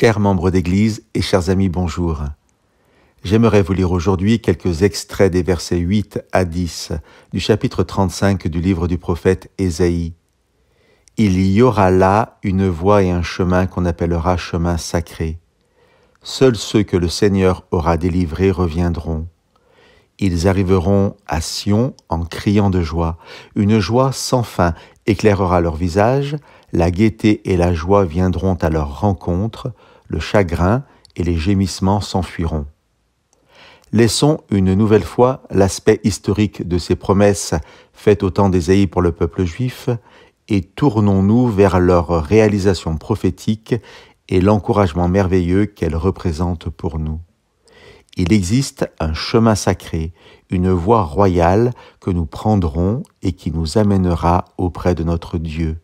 Chers membres d'Église et chers amis, bonjour. J'aimerais vous lire aujourd'hui quelques extraits des versets 8 à 10 du chapitre 35 du livre du prophète Ésaïe. Il y aura là une voie et un chemin qu'on appellera chemin sacré. Seuls ceux que le Seigneur aura délivrés reviendront. Ils arriveront à Sion en criant de joie. Une joie sans fin éclairera leur visage, la gaieté et la joie viendront à leur rencontre, le chagrin et les gémissements s'enfuiront. Laissons une nouvelle fois l'aspect historique de ces promesses faites au temps d'Ésaïe pour le peuple juif et tournons-nous vers leur réalisation prophétique et l'encouragement merveilleux qu'elles représentent pour nous. Il existe un chemin sacré, une voie royale que nous prendrons et qui nous amènera auprès de notre Dieu.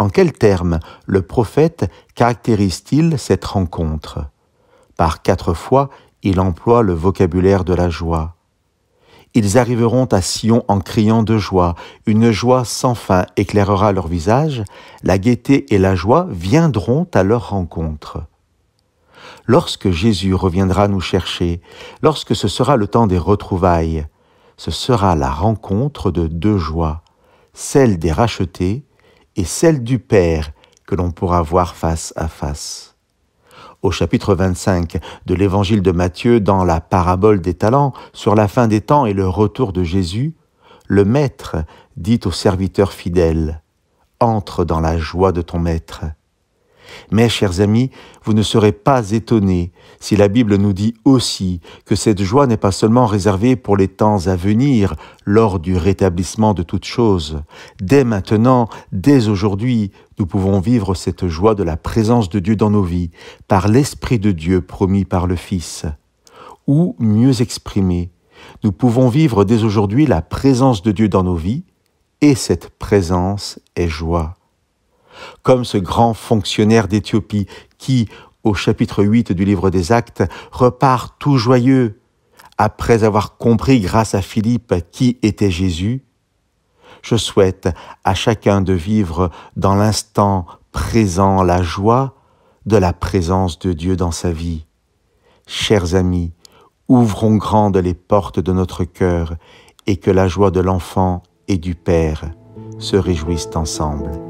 En quels termes le prophète caractérise-t-il cette rencontre? Par quatre fois, il emploie le vocabulaire de la joie. Ils arriveront à Sion en criant de joie, une joie sans fin éclairera leur visage, la gaieté et la joie viendront à leur rencontre. Lorsque Jésus reviendra nous chercher, lorsque ce sera le temps des retrouvailles, ce sera la rencontre de deux joies, celle des rachetés et celle du Père que l'on pourra voir face à face. Au chapitre 25 de l'évangile de Matthieu, dans la parabole des talents, sur la fin des temps et le retour de Jésus, le Maître dit au serviteur fidèle, Entre dans la joie de ton Maître. Mais, chers amis, vous ne serez pas étonnés si la Bible nous dit aussi que cette joie n'est pas seulement réservée pour les temps à venir, lors du rétablissement de toutes choses. Dès maintenant, dès aujourd'hui, nous pouvons vivre cette joie de la présence de Dieu dans nos vies, par l'Esprit de Dieu promis par le Fils. Ou, mieux exprimé, nous pouvons vivre dès aujourd'hui la présence de Dieu dans nos vies, et cette présence est joie comme ce grand fonctionnaire d'Éthiopie qui, au chapitre 8 du livre des Actes, repart tout joyeux après avoir compris grâce à Philippe qui était Jésus, je souhaite à chacun de vivre dans l'instant présent la joie de la présence de Dieu dans sa vie. Chers amis, ouvrons grandes les portes de notre cœur et que la joie de l'enfant et du Père se réjouissent ensemble.